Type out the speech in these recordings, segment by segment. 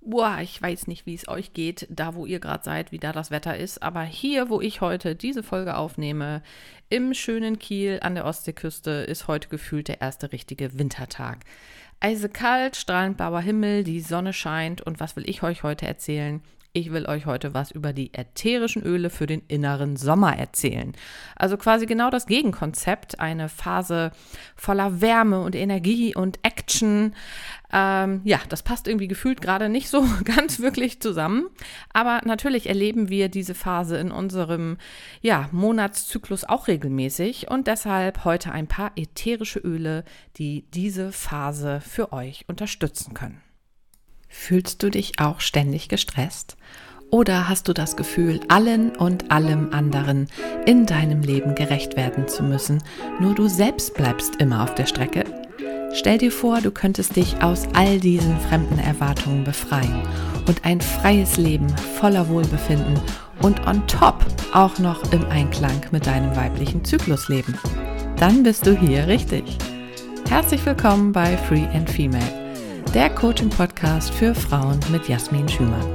Boah, ich weiß nicht, wie es euch geht, da wo ihr gerade seid, wie da das Wetter ist, aber hier, wo ich heute diese Folge aufnehme, im schönen Kiel an der Ostseeküste, ist heute gefühlt der erste richtige Wintertag. Eisekalt, strahlend blauer Himmel, die Sonne scheint und was will ich euch heute erzählen? Ich will euch heute was über die ätherischen Öle für den inneren Sommer erzählen. Also quasi genau das Gegenkonzept, eine Phase voller Wärme und Energie und Action. Ähm, ja, das passt irgendwie gefühlt gerade nicht so ganz wirklich zusammen. Aber natürlich erleben wir diese Phase in unserem ja, Monatszyklus auch regelmäßig und deshalb heute ein paar ätherische Öle, die diese Phase für euch unterstützen können. Fühlst du dich auch ständig gestresst? Oder hast du das Gefühl, allen und allem anderen in deinem Leben gerecht werden zu müssen, nur du selbst bleibst immer auf der Strecke? Stell dir vor, du könntest dich aus all diesen fremden Erwartungen befreien und ein freies Leben voller Wohlbefinden und on top auch noch im Einklang mit deinem weiblichen Zyklus leben. Dann bist du hier richtig. Herzlich willkommen bei Free and Female der Coaching-Podcast für Frauen mit Jasmin Schümann.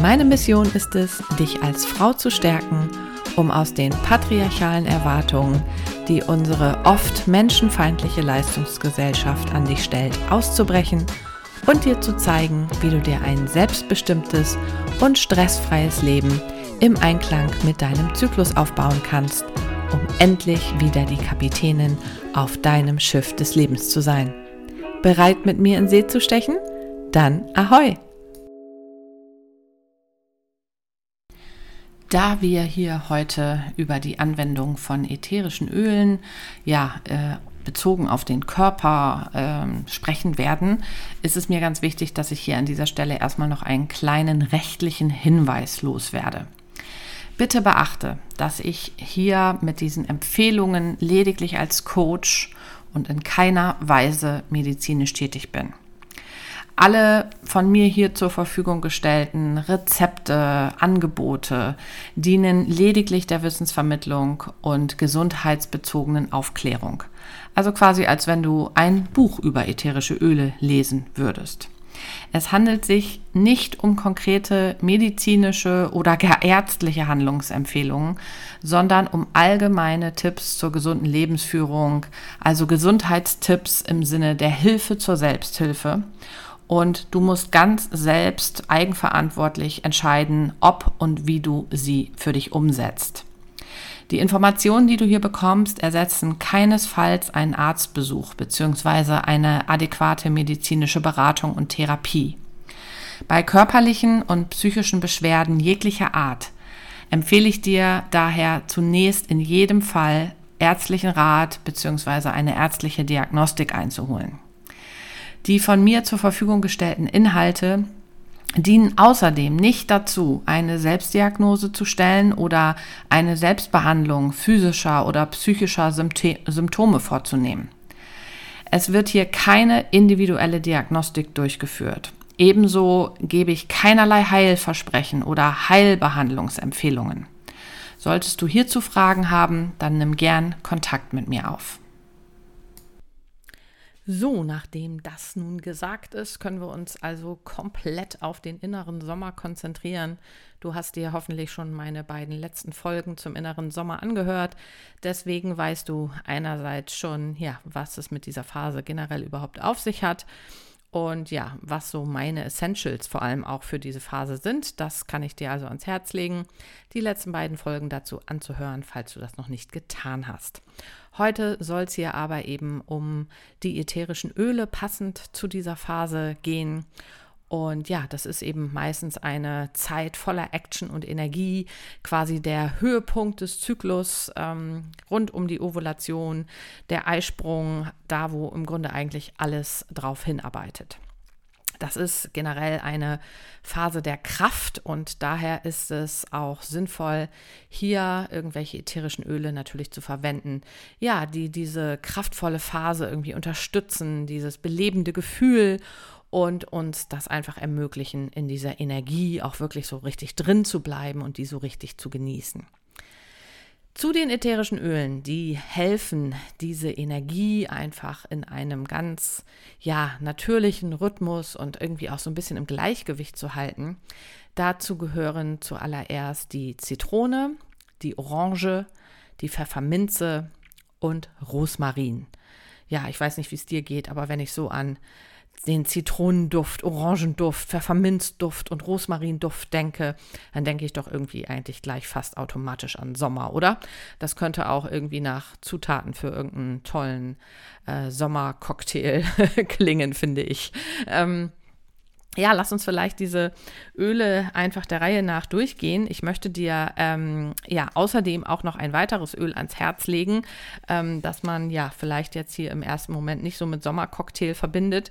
Meine Mission ist es, dich als Frau zu stärken, um aus den patriarchalen Erwartungen, die unsere oft menschenfeindliche Leistungsgesellschaft an dich stellt, auszubrechen und dir zu zeigen, wie du dir ein selbstbestimmtes und stressfreies Leben im Einklang mit deinem Zyklus aufbauen kannst, um endlich wieder die Kapitänin auf deinem Schiff des Lebens zu sein. Bereit mit mir in See zu stechen? Dann ahoi! Da wir hier heute über die Anwendung von ätherischen Ölen, ja, äh, bezogen auf den Körper äh, sprechen werden, ist es mir ganz wichtig, dass ich hier an dieser Stelle erstmal noch einen kleinen rechtlichen Hinweis loswerde. Bitte beachte, dass ich hier mit diesen Empfehlungen lediglich als Coach und in keiner Weise medizinisch tätig bin. Alle von mir hier zur Verfügung gestellten Rezepte, Angebote dienen lediglich der Wissensvermittlung und gesundheitsbezogenen Aufklärung. Also quasi als wenn du ein Buch über ätherische Öle lesen würdest. Es handelt sich nicht um konkrete medizinische oder gar ärztliche Handlungsempfehlungen, sondern um allgemeine Tipps zur gesunden Lebensführung, also Gesundheitstipps im Sinne der Hilfe zur Selbsthilfe. Und du musst ganz selbst eigenverantwortlich entscheiden, ob und wie du sie für dich umsetzt. Die Informationen, die du hier bekommst, ersetzen keinesfalls einen Arztbesuch bzw. eine adäquate medizinische Beratung und Therapie. Bei körperlichen und psychischen Beschwerden jeglicher Art empfehle ich dir daher zunächst in jedem Fall ärztlichen Rat bzw. eine ärztliche Diagnostik einzuholen. Die von mir zur Verfügung gestellten Inhalte dienen außerdem nicht dazu, eine Selbstdiagnose zu stellen oder eine Selbstbehandlung physischer oder psychischer Symptome vorzunehmen. Es wird hier keine individuelle Diagnostik durchgeführt. Ebenso gebe ich keinerlei Heilversprechen oder Heilbehandlungsempfehlungen. Solltest du hierzu Fragen haben, dann nimm gern Kontakt mit mir auf. So, nachdem das nun gesagt ist, können wir uns also komplett auf den inneren Sommer konzentrieren. Du hast dir hoffentlich schon meine beiden letzten Folgen zum inneren Sommer angehört. Deswegen weißt du einerseits schon, ja, was es mit dieser Phase generell überhaupt auf sich hat. Und ja, was so meine Essentials vor allem auch für diese Phase sind, das kann ich dir also ans Herz legen, die letzten beiden Folgen dazu anzuhören, falls du das noch nicht getan hast. Heute soll es hier aber eben um die ätherischen Öle passend zu dieser Phase gehen. Und ja, das ist eben meistens eine Zeit voller Action und Energie, quasi der Höhepunkt des Zyklus ähm, rund um die Ovulation, der Eisprung, da wo im Grunde eigentlich alles drauf hinarbeitet. Das ist generell eine Phase der Kraft und daher ist es auch sinnvoll, hier irgendwelche ätherischen Öle natürlich zu verwenden, ja, die diese kraftvolle Phase irgendwie unterstützen, dieses belebende Gefühl und uns das einfach ermöglichen, in dieser Energie auch wirklich so richtig drin zu bleiben und die so richtig zu genießen. Zu den ätherischen Ölen, die helfen, diese Energie einfach in einem ganz ja, natürlichen Rhythmus und irgendwie auch so ein bisschen im Gleichgewicht zu halten. Dazu gehören zuallererst die Zitrone, die Orange, die Pfefferminze und Rosmarin. Ja, ich weiß nicht, wie es dir geht, aber wenn ich so an den Zitronenduft, Orangenduft, Pfefferminzduft und Rosmarinduft denke, dann denke ich doch irgendwie eigentlich gleich fast automatisch an Sommer, oder? Das könnte auch irgendwie nach Zutaten für irgendeinen tollen äh, Sommercocktail klingen, finde ich. Ähm, ja, lass uns vielleicht diese Öle einfach der Reihe nach durchgehen. Ich möchte dir ähm, ja außerdem auch noch ein weiteres Öl ans Herz legen, ähm, das man ja vielleicht jetzt hier im ersten Moment nicht so mit Sommercocktail verbindet,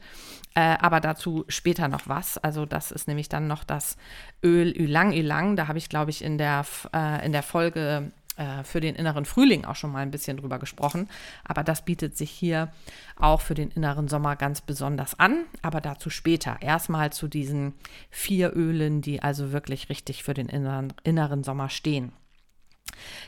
äh, aber dazu später noch was. Also das ist nämlich dann noch das Öl Ylang Ylang. Da habe ich, glaube ich, in der, äh, in der Folge äh, für den inneren Frühling auch schon mal ein bisschen drüber gesprochen. Aber das bietet sich hier auch für den inneren Sommer ganz besonders an. Aber dazu später. Erstmal zu diesen vier Ölen, die also wirklich richtig für den inneren, inneren Sommer stehen.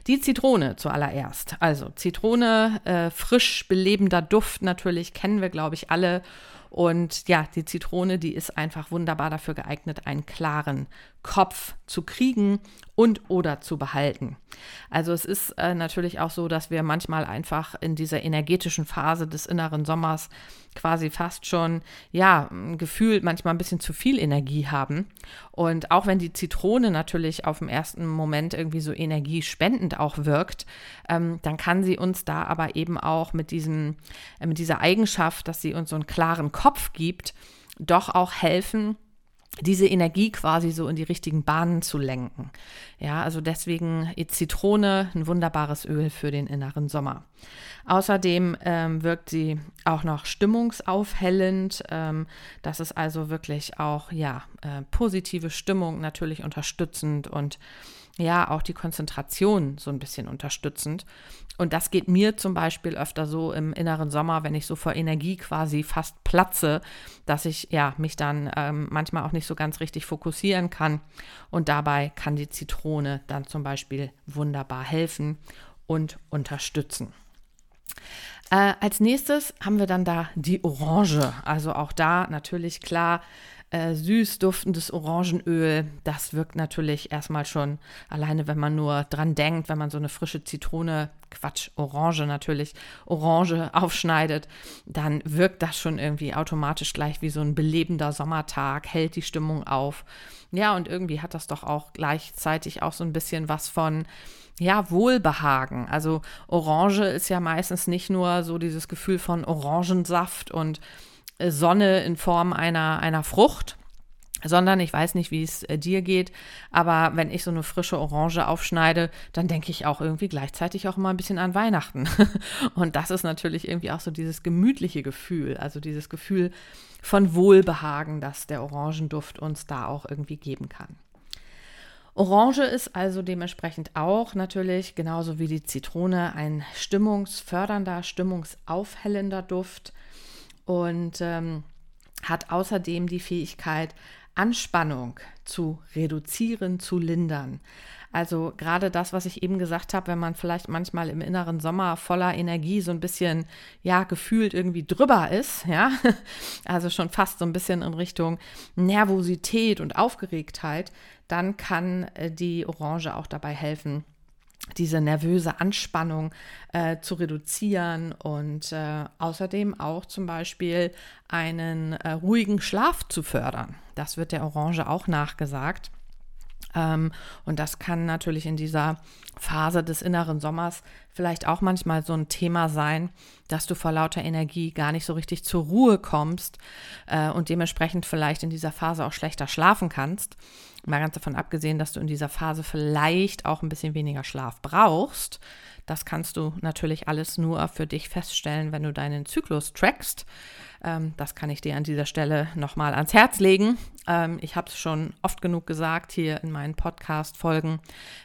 Die Zitrone zuallererst. Also Zitrone, äh, frisch belebender Duft natürlich, kennen wir, glaube ich, alle. Und ja, die Zitrone, die ist einfach wunderbar dafür geeignet, einen klaren Kopf zu kriegen und oder zu behalten. Also es ist äh, natürlich auch so, dass wir manchmal einfach in dieser energetischen Phase des inneren Sommers quasi fast schon, ja, gefühlt manchmal ein bisschen zu viel Energie haben. Und auch wenn die Zitrone natürlich auf dem ersten Moment irgendwie so energiespendend auch wirkt, ähm, dann kann sie uns da aber eben auch mit, diesem, äh, mit dieser Eigenschaft, dass sie uns so einen klaren Kopf gibt, doch auch helfen, diese Energie quasi so in die richtigen Bahnen zu lenken. Ja, also deswegen Zitrone, ein wunderbares Öl für den inneren Sommer. Außerdem ähm, wirkt sie auch noch stimmungsaufhellend. Ähm, das ist also wirklich auch ja äh, positive Stimmung natürlich unterstützend und ja auch die Konzentration so ein bisschen unterstützend. Und das geht mir zum Beispiel öfter so im inneren Sommer, wenn ich so vor Energie quasi fast platze, dass ich ja mich dann ähm, manchmal auch nicht so ganz richtig fokussieren kann. Und dabei kann die Zitrone dann zum Beispiel wunderbar helfen und unterstützen. Äh, als nächstes haben wir dann da die Orange. Also auch da natürlich klar äh, süß duftendes Orangenöl. Das wirkt natürlich erstmal schon alleine, wenn man nur dran denkt, wenn man so eine frische Zitrone, Quatsch, Orange natürlich, Orange aufschneidet, dann wirkt das schon irgendwie automatisch gleich wie so ein belebender Sommertag, hält die Stimmung auf. Ja, und irgendwie hat das doch auch gleichzeitig auch so ein bisschen was von, ja, Wohlbehagen. Also Orange ist ja meistens nicht nur so dieses Gefühl von Orangensaft und Sonne in Form einer, einer Frucht, sondern ich weiß nicht, wie es äh, dir geht, aber wenn ich so eine frische Orange aufschneide, dann denke ich auch irgendwie gleichzeitig auch immer ein bisschen an Weihnachten. Und das ist natürlich irgendwie auch so dieses gemütliche Gefühl, also dieses Gefühl von Wohlbehagen, das der Orangenduft uns da auch irgendwie geben kann. Orange ist also dementsprechend auch natürlich genauso wie die Zitrone ein stimmungsfördernder, stimmungsaufhellender Duft und ähm, hat außerdem die Fähigkeit, Anspannung zu reduzieren, zu lindern. Also gerade das, was ich eben gesagt habe, wenn man vielleicht manchmal im inneren Sommer voller Energie so ein bisschen, ja, gefühlt irgendwie drüber ist, ja, also schon fast so ein bisschen in Richtung Nervosität und Aufgeregtheit, dann kann äh, die Orange auch dabei helfen, diese nervöse Anspannung äh, zu reduzieren und äh, außerdem auch zum Beispiel einen äh, ruhigen Schlaf zu fördern. Das wird der Orange auch nachgesagt. Ähm, und das kann natürlich in dieser Phase des inneren Sommers vielleicht auch manchmal so ein Thema sein, dass du vor lauter Energie gar nicht so richtig zur Ruhe kommst äh, und dementsprechend vielleicht in dieser Phase auch schlechter schlafen kannst. Mal ganz davon abgesehen, dass du in dieser Phase vielleicht auch ein bisschen weniger Schlaf brauchst. Das kannst du natürlich alles nur für dich feststellen, wenn du deinen Zyklus trackst. Ähm, das kann ich dir an dieser Stelle nochmal ans Herz legen. Ähm, ich habe es schon oft genug gesagt hier in meinen Podcast-Folgen.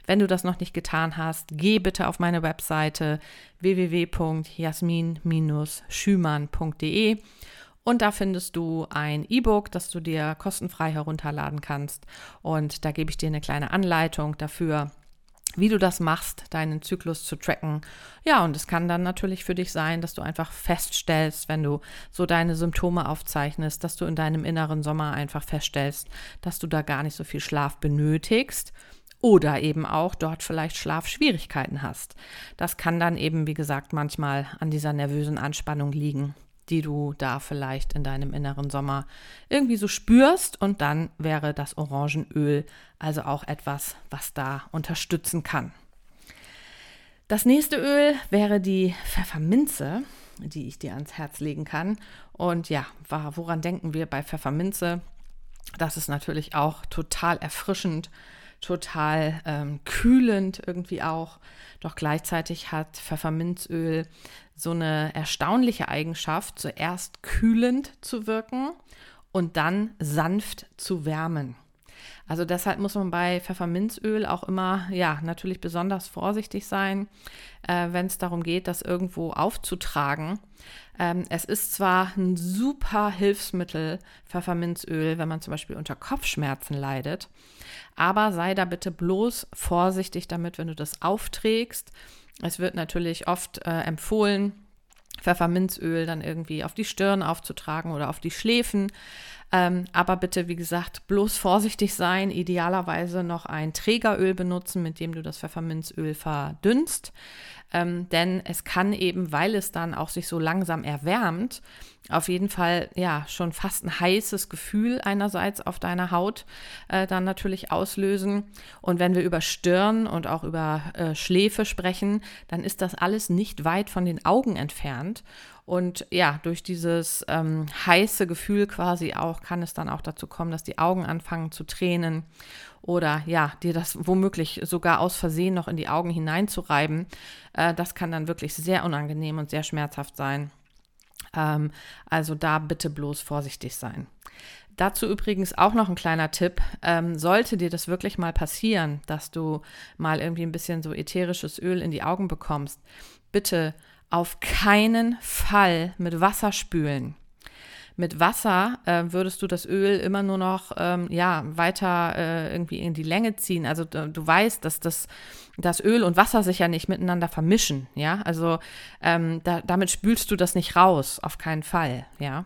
Wenn du das noch nicht getan hast, geh bitte auf meine Webseite www.jasmin-schümann.de und da findest du ein E-Book, das du dir kostenfrei herunterladen kannst. Und da gebe ich dir eine kleine Anleitung dafür, wie du das machst, deinen Zyklus zu tracken. Ja, und es kann dann natürlich für dich sein, dass du einfach feststellst, wenn du so deine Symptome aufzeichnest, dass du in deinem inneren Sommer einfach feststellst, dass du da gar nicht so viel Schlaf benötigst oder eben auch dort vielleicht Schlafschwierigkeiten hast. Das kann dann eben, wie gesagt, manchmal an dieser nervösen Anspannung liegen die du da vielleicht in deinem inneren Sommer irgendwie so spürst. Und dann wäre das Orangenöl also auch etwas, was da unterstützen kann. Das nächste Öl wäre die Pfefferminze, die ich dir ans Herz legen kann. Und ja, woran denken wir bei Pfefferminze? Das ist natürlich auch total erfrischend, total ähm, kühlend irgendwie auch. Doch gleichzeitig hat Pfefferminzöl so eine erstaunliche Eigenschaft, zuerst kühlend zu wirken und dann sanft zu wärmen. Also deshalb muss man bei Pfefferminzöl auch immer, ja, natürlich besonders vorsichtig sein, äh, wenn es darum geht, das irgendwo aufzutragen. Ähm, es ist zwar ein super Hilfsmittel, Pfefferminzöl, wenn man zum Beispiel unter Kopfschmerzen leidet, aber sei da bitte bloß vorsichtig damit, wenn du das aufträgst. Es wird natürlich oft äh, empfohlen, Pfefferminzöl dann irgendwie auf die Stirn aufzutragen oder auf die Schläfen. Ähm, aber bitte, wie gesagt, bloß vorsichtig sein. Idealerweise noch ein Trägeröl benutzen, mit dem du das Pfefferminzöl verdünnst. Ähm, denn es kann eben, weil es dann auch sich so langsam erwärmt, auf jeden Fall ja schon fast ein heißes Gefühl einerseits auf deiner Haut äh, dann natürlich auslösen. Und wenn wir über Stirn und auch über äh, Schläfe sprechen, dann ist das alles nicht weit von den Augen entfernt. Und ja, durch dieses ähm, heiße Gefühl quasi auch kann es dann auch dazu kommen, dass die Augen anfangen zu tränen oder ja, dir das womöglich sogar aus Versehen noch in die Augen hineinzureiben. Äh, das kann dann wirklich sehr unangenehm und sehr schmerzhaft sein. Ähm, also da bitte bloß vorsichtig sein. Dazu übrigens auch noch ein kleiner Tipp. Ähm, sollte dir das wirklich mal passieren, dass du mal irgendwie ein bisschen so ätherisches Öl in die Augen bekommst, bitte auf keinen Fall mit Wasser spülen. Mit Wasser äh, würdest du das Öl immer nur noch ähm, ja, weiter äh, irgendwie in die Länge ziehen. Also du, weißt, dass das, das Öl und Wasser sich ja nicht miteinander vermischen. Ja, also ähm, da, damit spülst du das nicht raus, auf keinen Fall. Ja,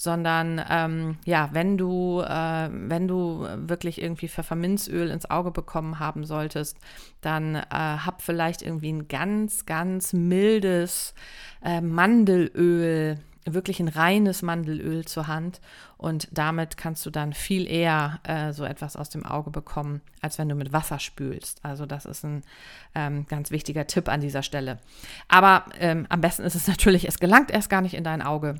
sondern ähm, ja, wenn du, äh, wenn du wirklich irgendwie Pfefferminzöl ins Auge bekommen haben solltest, dann äh, hab vielleicht irgendwie ein ganz, ganz mildes äh, Mandelöl, wirklich ein reines Mandelöl zur Hand und damit kannst du dann viel eher äh, so etwas aus dem Auge bekommen, als wenn du mit Wasser spülst. Also das ist ein ähm, ganz wichtiger Tipp an dieser Stelle. Aber ähm, am besten ist es natürlich, es gelangt erst gar nicht in dein Auge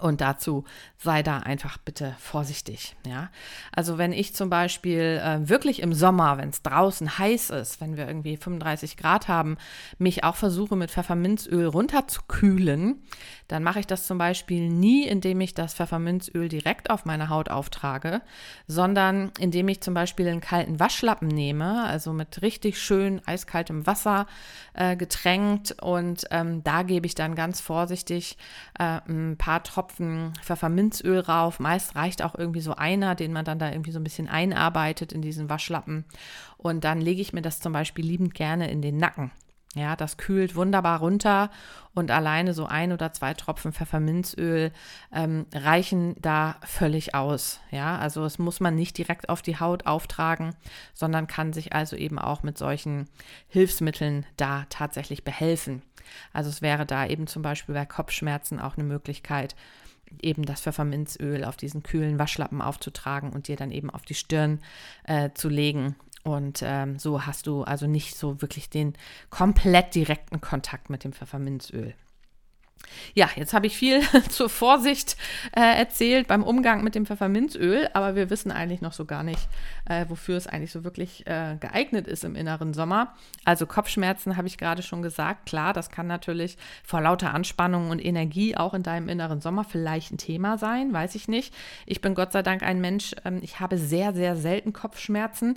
und dazu sei da einfach bitte vorsichtig. Ja, also wenn ich zum Beispiel äh, wirklich im Sommer, wenn es draußen heiß ist, wenn wir irgendwie 35 Grad haben, mich auch versuche mit Pfefferminzöl runterzukühlen, dann mache ich das zum Beispiel nie, indem ich das Pfefferminzöl direkt auf meine Haut auftrage, sondern indem ich zum Beispiel einen kalten Waschlappen nehme, also mit richtig schön eiskaltem Wasser äh, getränkt und ähm, da gebe ich dann ganz vorsichtig äh, ein paar Tropfen Pfefferminzöl rauf. Meist reicht auch irgendwie so einer, den man dann da irgendwie so ein bisschen einarbeitet in diesen Waschlappen und dann lege ich mir das zum Beispiel liebend gerne in den Nacken. Ja, das kühlt wunderbar runter und alleine so ein oder zwei Tropfen Pfefferminzöl ähm, reichen da völlig aus. Ja, also es muss man nicht direkt auf die Haut auftragen, sondern kann sich also eben auch mit solchen Hilfsmitteln da tatsächlich behelfen. Also es wäre da eben zum Beispiel bei Kopfschmerzen auch eine Möglichkeit, eben das Pfefferminzöl auf diesen kühlen Waschlappen aufzutragen und dir dann eben auf die Stirn äh, zu legen und ähm, so hast du also nicht so wirklich den komplett direkten Kontakt mit dem Pfefferminzöl. Ja, jetzt habe ich viel zur Vorsicht äh, erzählt beim Umgang mit dem Pfefferminzöl, aber wir wissen eigentlich noch so gar nicht, äh, wofür es eigentlich so wirklich äh, geeignet ist im inneren Sommer. Also Kopfschmerzen habe ich gerade schon gesagt. Klar, das kann natürlich vor lauter Anspannung und Energie auch in deinem inneren Sommer vielleicht ein Thema sein, weiß ich nicht. Ich bin Gott sei Dank ein Mensch, ähm, ich habe sehr, sehr selten Kopfschmerzen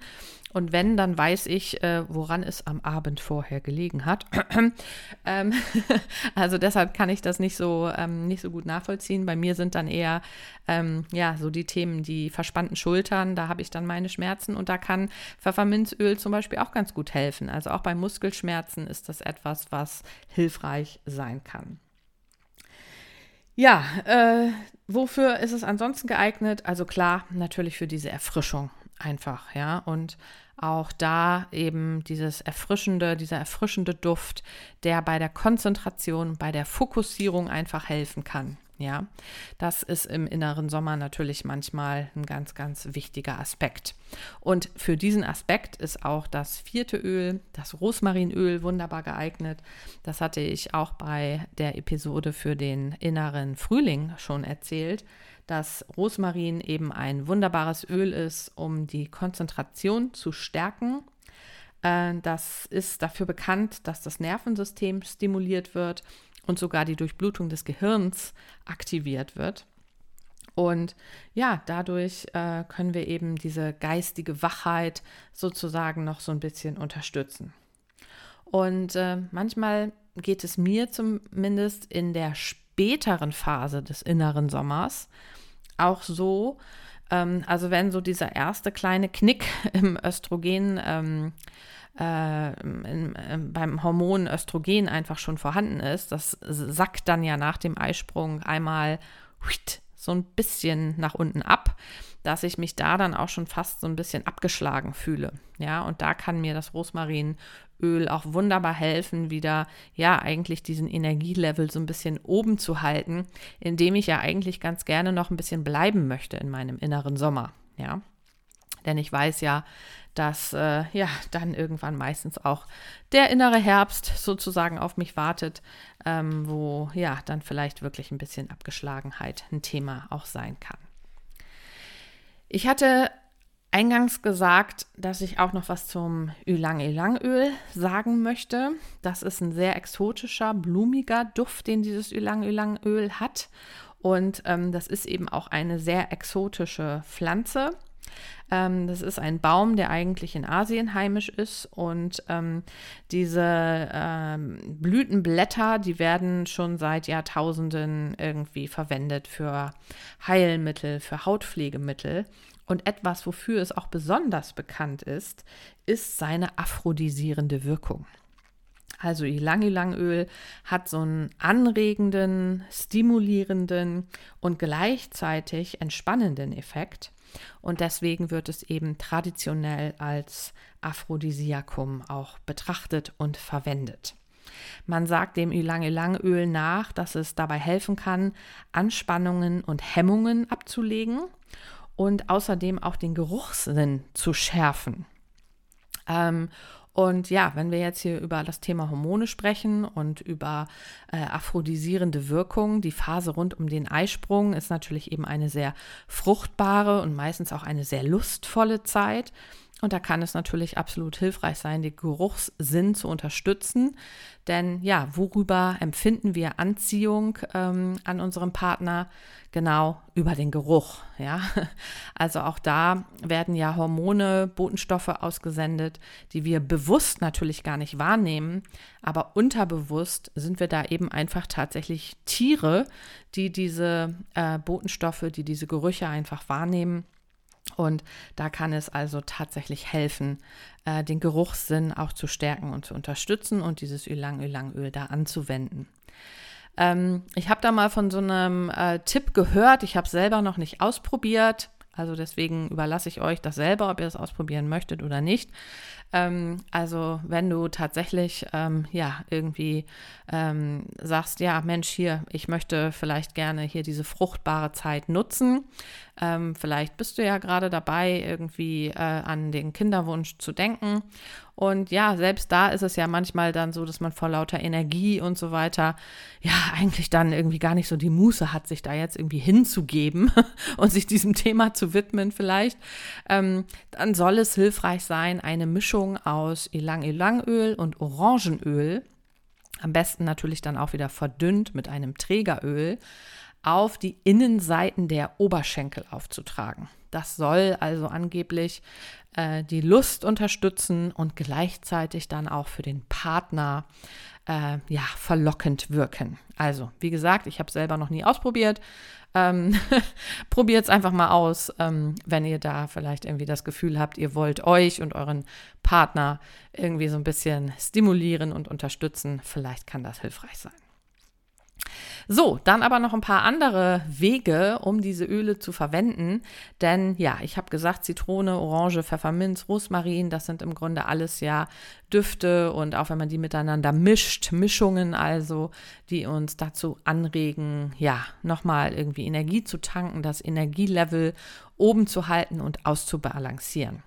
und wenn, dann weiß ich, äh, woran es am Abend vorher gelegen hat. ähm, also deshalb kann kann ich das nicht so, ähm, nicht so gut nachvollziehen. Bei mir sind dann eher ähm, ja, so die Themen, die verspannten Schultern, da habe ich dann meine Schmerzen und da kann Pfefferminzöl zum Beispiel auch ganz gut helfen. Also auch bei Muskelschmerzen ist das etwas, was hilfreich sein kann. Ja, äh, wofür ist es ansonsten geeignet? Also klar, natürlich für diese Erfrischung einfach, ja. Und auch da eben dieses erfrischende, dieser erfrischende Duft, der bei der Konzentration, bei der Fokussierung einfach helfen kann. Ja, das ist im inneren Sommer natürlich manchmal ein ganz, ganz wichtiger Aspekt. Und für diesen Aspekt ist auch das vierte Öl, das Rosmarinöl, wunderbar geeignet. Das hatte ich auch bei der Episode für den inneren Frühling schon erzählt, dass Rosmarin eben ein wunderbares Öl ist, um die Konzentration zu stärken. Äh, das ist dafür bekannt, dass das Nervensystem stimuliert wird und sogar die Durchblutung des Gehirns aktiviert wird. Und ja, dadurch äh, können wir eben diese geistige Wachheit sozusagen noch so ein bisschen unterstützen. Und äh, manchmal geht es mir zumindest in der späteren Phase des inneren Sommers auch so, ähm, also wenn so dieser erste kleine Knick im Östrogen ähm, äh, in, äh, beim Hormon Östrogen einfach schon vorhanden ist, das sackt dann ja nach dem Eisprung einmal so ein bisschen nach unten ab, dass ich mich da dann auch schon fast so ein bisschen abgeschlagen fühle. Ja, und da kann mir das Rosmarinöl auch wunderbar helfen, wieder ja eigentlich diesen Energielevel so ein bisschen oben zu halten, indem ich ja eigentlich ganz gerne noch ein bisschen bleiben möchte in meinem inneren Sommer. Ja. Denn ich weiß ja, dass äh, ja dann irgendwann meistens auch der innere Herbst sozusagen auf mich wartet, ähm, wo ja dann vielleicht wirklich ein bisschen Abgeschlagenheit ein Thema auch sein kann. Ich hatte eingangs gesagt, dass ich auch noch was zum Ylang-Ylang-Öl sagen möchte. Das ist ein sehr exotischer, blumiger Duft, den dieses Ylang-Ylang-Öl hat. Und ähm, das ist eben auch eine sehr exotische Pflanze. Ähm, das ist ein Baum, der eigentlich in Asien heimisch ist und ähm, diese ähm, Blütenblätter, die werden schon seit Jahrtausenden irgendwie verwendet für Heilmittel, für Hautpflegemittel. Und etwas, wofür es auch besonders bekannt ist, ist seine aphrodisierende Wirkung. Also Ylang-Ylang-Öl hat so einen anregenden, stimulierenden und gleichzeitig entspannenden Effekt. Und deswegen wird es eben traditionell als Aphrodisiakum auch betrachtet und verwendet. Man sagt dem Ylang-Ylang-Öl nach, dass es dabei helfen kann, Anspannungen und Hemmungen abzulegen und außerdem auch den Geruchssinn zu schärfen. Ähm, und ja, wenn wir jetzt hier über das Thema Hormone sprechen und über äh, aphrodisierende Wirkung, die Phase rund um den Eisprung ist natürlich eben eine sehr fruchtbare und meistens auch eine sehr lustvolle Zeit. Und da kann es natürlich absolut hilfreich sein, den Geruchssinn zu unterstützen. Denn ja, worüber empfinden wir Anziehung ähm, an unserem Partner? Genau über den Geruch. Ja, also auch da werden ja Hormone, Botenstoffe ausgesendet, die wir bewusst natürlich gar nicht wahrnehmen, aber unterbewusst sind wir da eben einfach tatsächlich Tiere, die diese äh, Botenstoffe, die diese Gerüche einfach wahrnehmen und da kann es also tatsächlich helfen, äh, den Geruchssinn auch zu stärken und zu unterstützen und dieses Ylang-Ylang-Öl da anzuwenden. Ähm, ich habe da mal von so einem äh, Tipp gehört, ich habe es selber noch nicht ausprobiert. Also deswegen überlasse ich euch das selber, ob ihr es ausprobieren möchtet oder nicht. Ähm, also wenn du tatsächlich ähm, ja irgendwie ähm, sagst, ja Mensch hier, ich möchte vielleicht gerne hier diese fruchtbare Zeit nutzen. Ähm, vielleicht bist du ja gerade dabei, irgendwie äh, an den Kinderwunsch zu denken. Und ja, selbst da ist es ja manchmal dann so, dass man vor lauter Energie und so weiter ja eigentlich dann irgendwie gar nicht so die Muße hat, sich da jetzt irgendwie hinzugeben und sich diesem Thema zu widmen vielleicht. Ähm, dann soll es hilfreich sein, eine Mischung aus Ylang-Ylang-Öl und Orangenöl, am besten natürlich dann auch wieder verdünnt mit einem Trägeröl, auf die Innenseiten der Oberschenkel aufzutragen. Das soll also angeblich äh, die Lust unterstützen und gleichzeitig dann auch für den Partner äh, ja, verlockend wirken. Also, wie gesagt, ich habe selber noch nie ausprobiert. Ähm, Probiert es einfach mal aus, ähm, wenn ihr da vielleicht irgendwie das Gefühl habt, ihr wollt euch und euren Partner irgendwie so ein bisschen stimulieren und unterstützen. Vielleicht kann das hilfreich sein. So, dann aber noch ein paar andere Wege, um diese Öle zu verwenden. Denn ja, ich habe gesagt, Zitrone, Orange, Pfefferminz, Rosmarin, das sind im Grunde alles ja Düfte und auch wenn man die miteinander mischt, Mischungen also, die uns dazu anregen, ja, nochmal irgendwie Energie zu tanken, das Energielevel oben zu halten und auszubalancieren.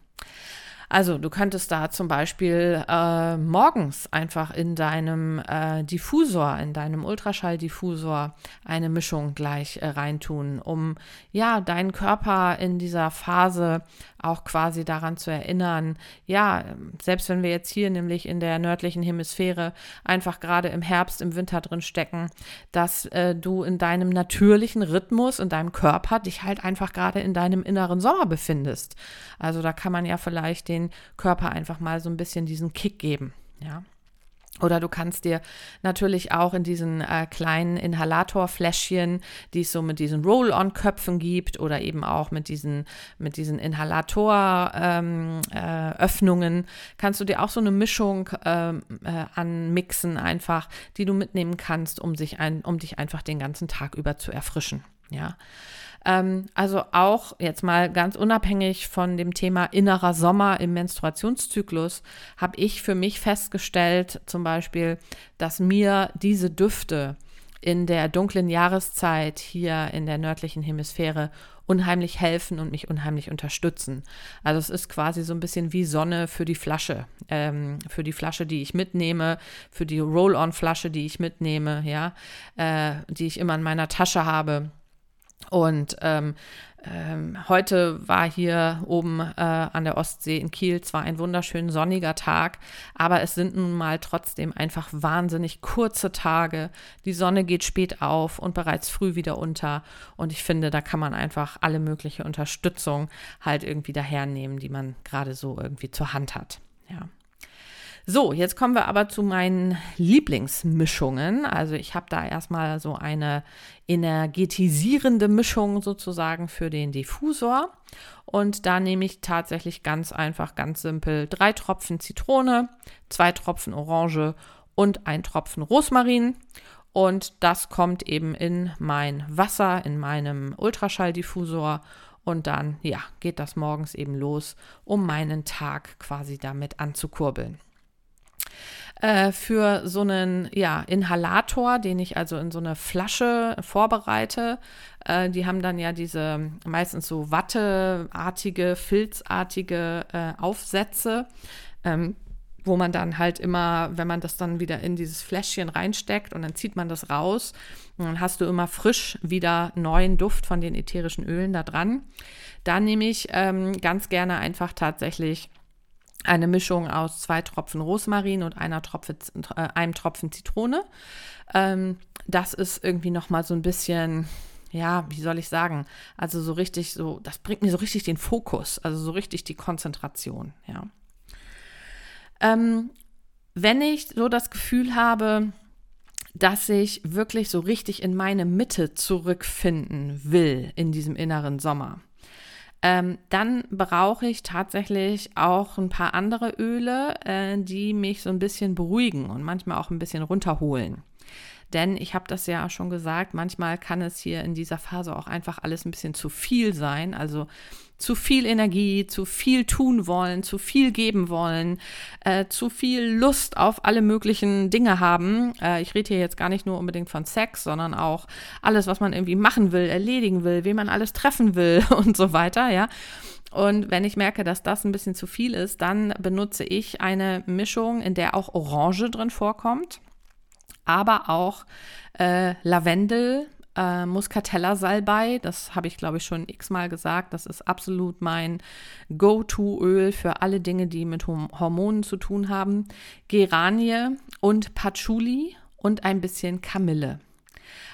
Also du könntest da zum Beispiel äh, morgens einfach in deinem äh, Diffusor, in deinem Ultraschalldiffusor eine Mischung gleich äh, reintun, um ja deinen Körper in dieser Phase auch quasi daran zu erinnern, ja, selbst wenn wir jetzt hier nämlich in der nördlichen Hemisphäre einfach gerade im Herbst, im Winter drin stecken, dass äh, du in deinem natürlichen Rhythmus, in deinem Körper dich halt einfach gerade in deinem inneren Sommer befindest. Also da kann man ja vielleicht den Körper einfach mal so ein bisschen diesen Kick geben, ja. Oder du kannst dir natürlich auch in diesen äh, kleinen Inhalatorfläschchen, die es so mit diesen Roll-on-Köpfen gibt oder eben auch mit diesen, mit diesen Inhalator-Öffnungen, ähm, äh, kannst du dir auch so eine Mischung ähm, äh, anmixen einfach, die du mitnehmen kannst, um, sich ein, um dich einfach den ganzen Tag über zu erfrischen. Ja. Ähm, also auch jetzt mal ganz unabhängig von dem Thema innerer Sommer im Menstruationszyklus, habe ich für mich festgestellt, zum Beispiel, dass mir diese Düfte in der dunklen Jahreszeit hier in der nördlichen Hemisphäre unheimlich helfen und mich unheimlich unterstützen. Also es ist quasi so ein bisschen wie Sonne für die Flasche, ähm, für die Flasche, die ich mitnehme, für die Roll-on-Flasche, die ich mitnehme, ja, äh, die ich immer in meiner Tasche habe und ähm, ähm, heute war hier oben äh, an der Ostsee in Kiel zwar ein wunderschön sonniger Tag, aber es sind nun mal trotzdem einfach wahnsinnig kurze Tage. Die Sonne geht spät auf und bereits früh wieder unter. Und ich finde, da kann man einfach alle mögliche Unterstützung halt irgendwie dahernehmen, die man gerade so irgendwie zur Hand hat. Ja. So, jetzt kommen wir aber zu meinen Lieblingsmischungen. Also ich habe da erstmal so eine energetisierende Mischung sozusagen für den Diffusor. Und da nehme ich tatsächlich ganz einfach, ganz simpel drei Tropfen Zitrone, zwei Tropfen Orange und ein Tropfen Rosmarin. Und das kommt eben in mein Wasser, in meinem Ultraschalldiffusor. Und dann, ja, geht das morgens eben los, um meinen Tag quasi damit anzukurbeln. Äh, für so einen ja, Inhalator, den ich also in so eine Flasche vorbereite. Äh, die haben dann ja diese meistens so watteartige, filzartige äh, Aufsätze. Ähm, wo man dann halt immer, wenn man das dann wieder in dieses Fläschchen reinsteckt und dann zieht man das raus, dann hast du immer frisch wieder neuen Duft von den ätherischen Ölen da dran. Da nehme ich ähm, ganz gerne einfach tatsächlich eine Mischung aus zwei Tropfen Rosmarin und einer Tropfe, äh, einem Tropfen Zitrone. Ähm, das ist irgendwie noch mal so ein bisschen, ja, wie soll ich sagen? Also so richtig, so, das bringt mir so richtig den Fokus, also so richtig die Konzentration, ja. Ähm, wenn ich so das Gefühl habe, dass ich wirklich so richtig in meine Mitte zurückfinden will in diesem inneren Sommer, ähm, dann brauche ich tatsächlich auch ein paar andere Öle, äh, die mich so ein bisschen beruhigen und manchmal auch ein bisschen runterholen. Denn ich habe das ja schon gesagt, manchmal kann es hier in dieser Phase auch einfach alles ein bisschen zu viel sein. Also zu viel Energie, zu viel tun wollen, zu viel geben wollen, äh, zu viel Lust auf alle möglichen Dinge haben. Äh, ich rede hier jetzt gar nicht nur unbedingt von Sex, sondern auch alles, was man irgendwie machen will, erledigen will, wen man alles treffen will und so weiter, ja. Und wenn ich merke, dass das ein bisschen zu viel ist, dann benutze ich eine Mischung, in der auch Orange drin vorkommt aber auch äh, Lavendel, äh, Muscatella-Salbei. Das habe ich, glaube ich, schon x-mal gesagt. Das ist absolut mein Go-To-Öl für alle Dinge, die mit Hormonen zu tun haben. Geranie und Patchouli und ein bisschen Kamille.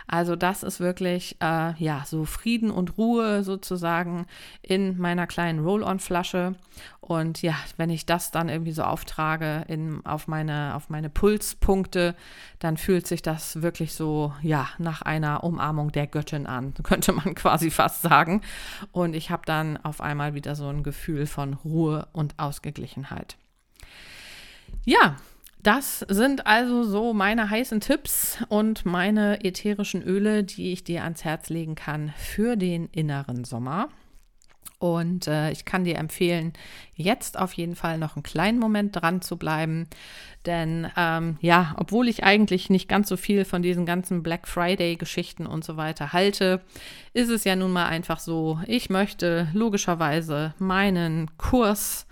Also das ist wirklich, äh, ja, so Frieden und Ruhe sozusagen in meiner kleinen Roll-on-Flasche. Und ja, wenn ich das dann irgendwie so auftrage in, auf, meine, auf meine Pulspunkte, dann fühlt sich das wirklich so, ja, nach einer Umarmung der Göttin an, könnte man quasi fast sagen. Und ich habe dann auf einmal wieder so ein Gefühl von Ruhe und Ausgeglichenheit. Ja, das sind also so meine heißen Tipps und meine ätherischen Öle, die ich dir ans Herz legen kann für den inneren Sommer. Und äh, ich kann dir empfehlen, jetzt auf jeden Fall noch einen kleinen Moment dran zu bleiben. Denn ähm, ja, obwohl ich eigentlich nicht ganz so viel von diesen ganzen Black Friday-Geschichten und so weiter halte, ist es ja nun mal einfach so, ich möchte logischerweise meinen Kurs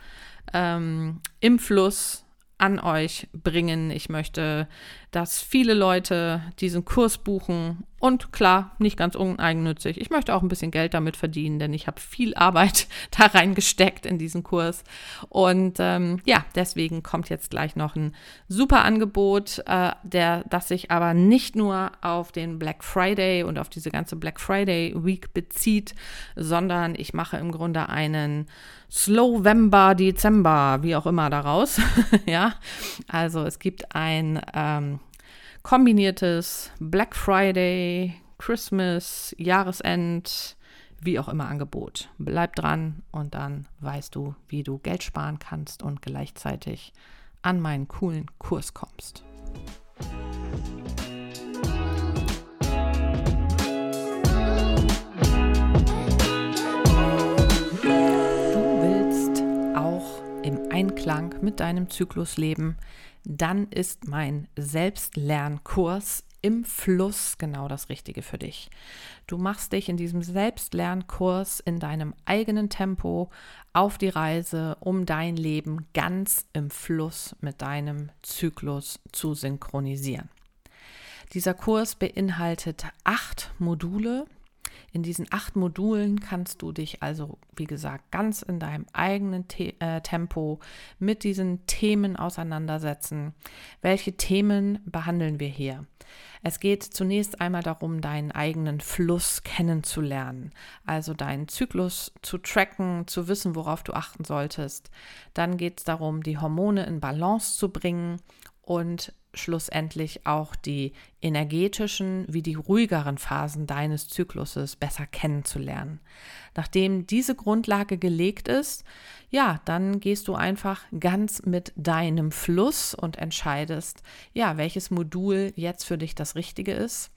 ähm, im Fluss an euch bringen. Ich möchte, dass viele Leute diesen Kurs buchen und klar, nicht ganz uneigennützig. Ich möchte auch ein bisschen Geld damit verdienen, denn ich habe viel Arbeit da reingesteckt in diesen Kurs. Und ähm, ja, deswegen kommt jetzt gleich noch ein super Angebot, äh, der, das sich aber nicht nur auf den Black Friday und auf diese ganze Black Friday Week bezieht, sondern ich mache im Grunde einen Slowember, Dezember, wie auch immer daraus. ja, also es gibt ein ähm, kombiniertes Black Friday, Christmas, Jahresend, wie auch immer Angebot. Bleib dran und dann weißt du, wie du Geld sparen kannst und gleichzeitig an meinen coolen Kurs kommst. Mit deinem Zyklus leben, dann ist mein Selbstlernkurs im Fluss genau das Richtige für dich. Du machst dich in diesem Selbstlernkurs in deinem eigenen Tempo auf die Reise, um dein Leben ganz im Fluss mit deinem Zyklus zu synchronisieren. Dieser Kurs beinhaltet acht Module, in diesen acht Modulen kannst du dich also, wie gesagt, ganz in deinem eigenen Te äh, Tempo mit diesen Themen auseinandersetzen. Welche Themen behandeln wir hier? Es geht zunächst einmal darum, deinen eigenen Fluss kennenzulernen, also deinen Zyklus zu tracken, zu wissen, worauf du achten solltest. Dann geht es darum, die Hormone in Balance zu bringen und schlussendlich auch die energetischen wie die ruhigeren Phasen deines Zykluses besser kennenzulernen. Nachdem diese Grundlage gelegt ist, ja, dann gehst du einfach ganz mit deinem Fluss und entscheidest, ja, welches Modul jetzt für dich das Richtige ist.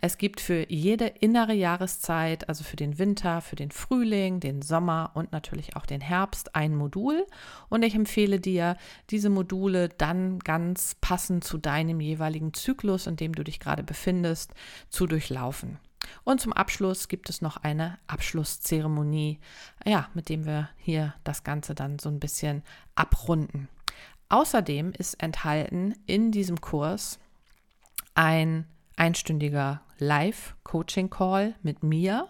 Es gibt für jede innere Jahreszeit, also für den Winter, für den Frühling, den Sommer und natürlich auch den Herbst, ein Modul. Und ich empfehle dir, diese Module dann ganz passend zu deinem jeweiligen Zyklus, in dem du dich gerade befindest, zu durchlaufen. Und zum Abschluss gibt es noch eine Abschlusszeremonie, ja, mit dem wir hier das Ganze dann so ein bisschen abrunden. Außerdem ist enthalten in diesem Kurs ein einstündiger Live-Coaching-Call mit mir,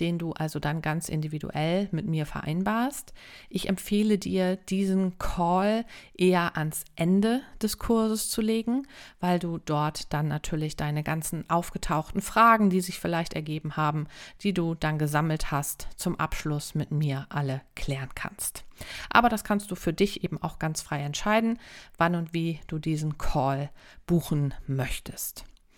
den du also dann ganz individuell mit mir vereinbarst. Ich empfehle dir, diesen Call eher ans Ende des Kurses zu legen, weil du dort dann natürlich deine ganzen aufgetauchten Fragen, die sich vielleicht ergeben haben, die du dann gesammelt hast, zum Abschluss mit mir alle klären kannst. Aber das kannst du für dich eben auch ganz frei entscheiden, wann und wie du diesen Call buchen möchtest.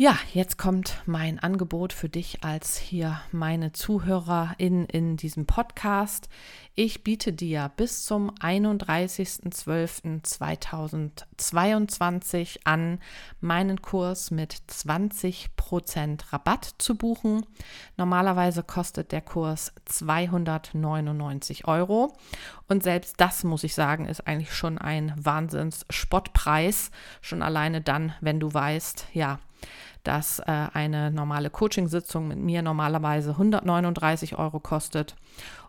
Ja, jetzt kommt mein Angebot für dich als hier meine Zuhörerin in diesem Podcast. Ich biete dir bis zum 31.12.2022 an, meinen Kurs mit 20% Rabatt zu buchen. Normalerweise kostet der Kurs 299 Euro. Und selbst das, muss ich sagen, ist eigentlich schon ein Wahnsinns-Spottpreis. Schon alleine dann, wenn du weißt, ja, dass äh, eine normale Coachingsitzung mit mir normalerweise 139 Euro kostet.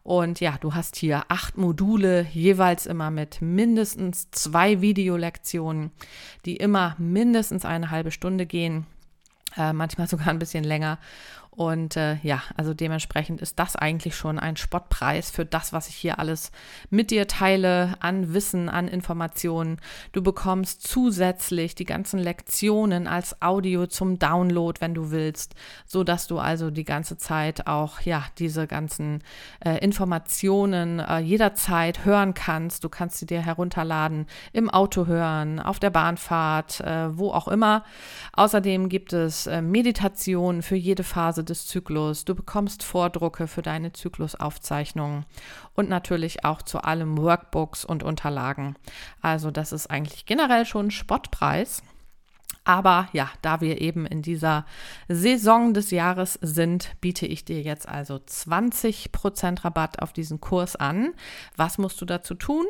Und ja, du hast hier acht Module, jeweils immer mit mindestens zwei Videolektionen, die immer mindestens eine halbe Stunde gehen. Äh, manchmal sogar ein bisschen länger. Und äh, ja, also dementsprechend ist das eigentlich schon ein Spottpreis für das, was ich hier alles mit dir teile an Wissen, an Informationen. Du bekommst zusätzlich die ganzen Lektionen als Audio zum Download, wenn du willst, so dass du also die ganze Zeit auch ja diese ganzen äh, Informationen äh, jederzeit hören kannst. Du kannst sie dir herunterladen, im Auto hören, auf der Bahnfahrt, äh, wo auch immer. Außerdem gibt es äh, Meditationen für jede Phase des Zyklus. Du bekommst Vordrucke für deine Zyklusaufzeichnungen und natürlich auch zu allem Workbooks und Unterlagen. Also das ist eigentlich generell schon Spottpreis. Aber ja, da wir eben in dieser Saison des Jahres sind, biete ich dir jetzt also 20% Rabatt auf diesen Kurs an. Was musst du dazu tun?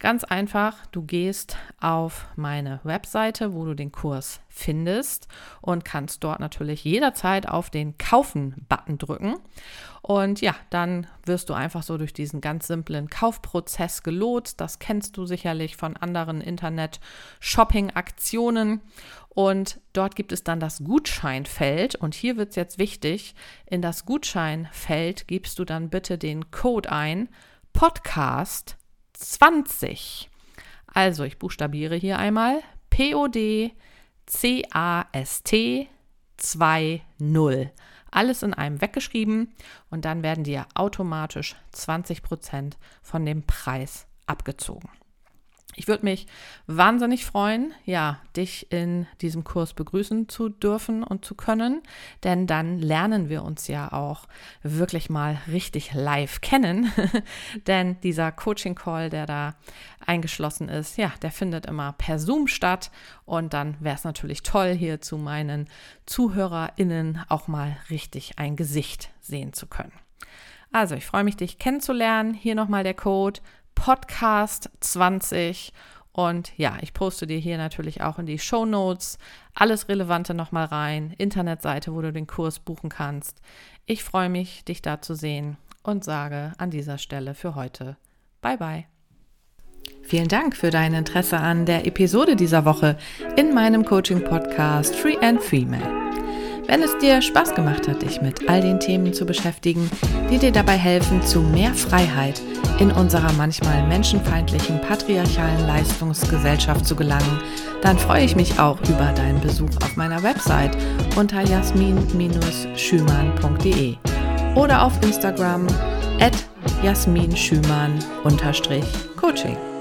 Ganz einfach, du gehst auf meine Webseite, wo du den Kurs findest und kannst dort natürlich jederzeit auf den Kaufen-Button drücken. Und ja, dann wirst du einfach so durch diesen ganz simplen Kaufprozess gelotst. Das kennst du sicherlich von anderen Internet-Shopping-Aktionen. Und dort gibt es dann das Gutscheinfeld. Und hier wird es jetzt wichtig, in das Gutscheinfeld gibst du dann bitte den Code ein, Podcast 20. Also ich buchstabiere hier einmal POD CAST 2.0. Alles in einem weggeschrieben und dann werden dir automatisch 20% von dem Preis abgezogen. Ich würde mich wahnsinnig freuen, ja, dich in diesem Kurs begrüßen zu dürfen und zu können, denn dann lernen wir uns ja auch wirklich mal richtig live kennen, denn dieser Coaching Call, der da eingeschlossen ist, ja, der findet immer per Zoom statt und dann wäre es natürlich toll, hier zu meinen ZuhörerInnen auch mal richtig ein Gesicht sehen zu können. Also, ich freue mich, dich kennenzulernen. Hier nochmal der Code Podcast 20. Und ja, ich poste dir hier natürlich auch in die Show Notes alles Relevante nochmal rein, Internetseite, wo du den Kurs buchen kannst. Ich freue mich, dich da zu sehen und sage an dieser Stelle für heute Bye bye. Vielen Dank für dein Interesse an der Episode dieser Woche in meinem Coaching-Podcast Free and Female. Wenn es dir Spaß gemacht hat, dich mit all den Themen zu beschäftigen, die dir dabei helfen, zu mehr Freiheit in unserer manchmal menschenfeindlichen patriarchalen Leistungsgesellschaft zu gelangen, dann freue ich mich auch über deinen Besuch auf meiner Website unter jasmin-schümann.de oder auf Instagram at jasminschümann-coaching.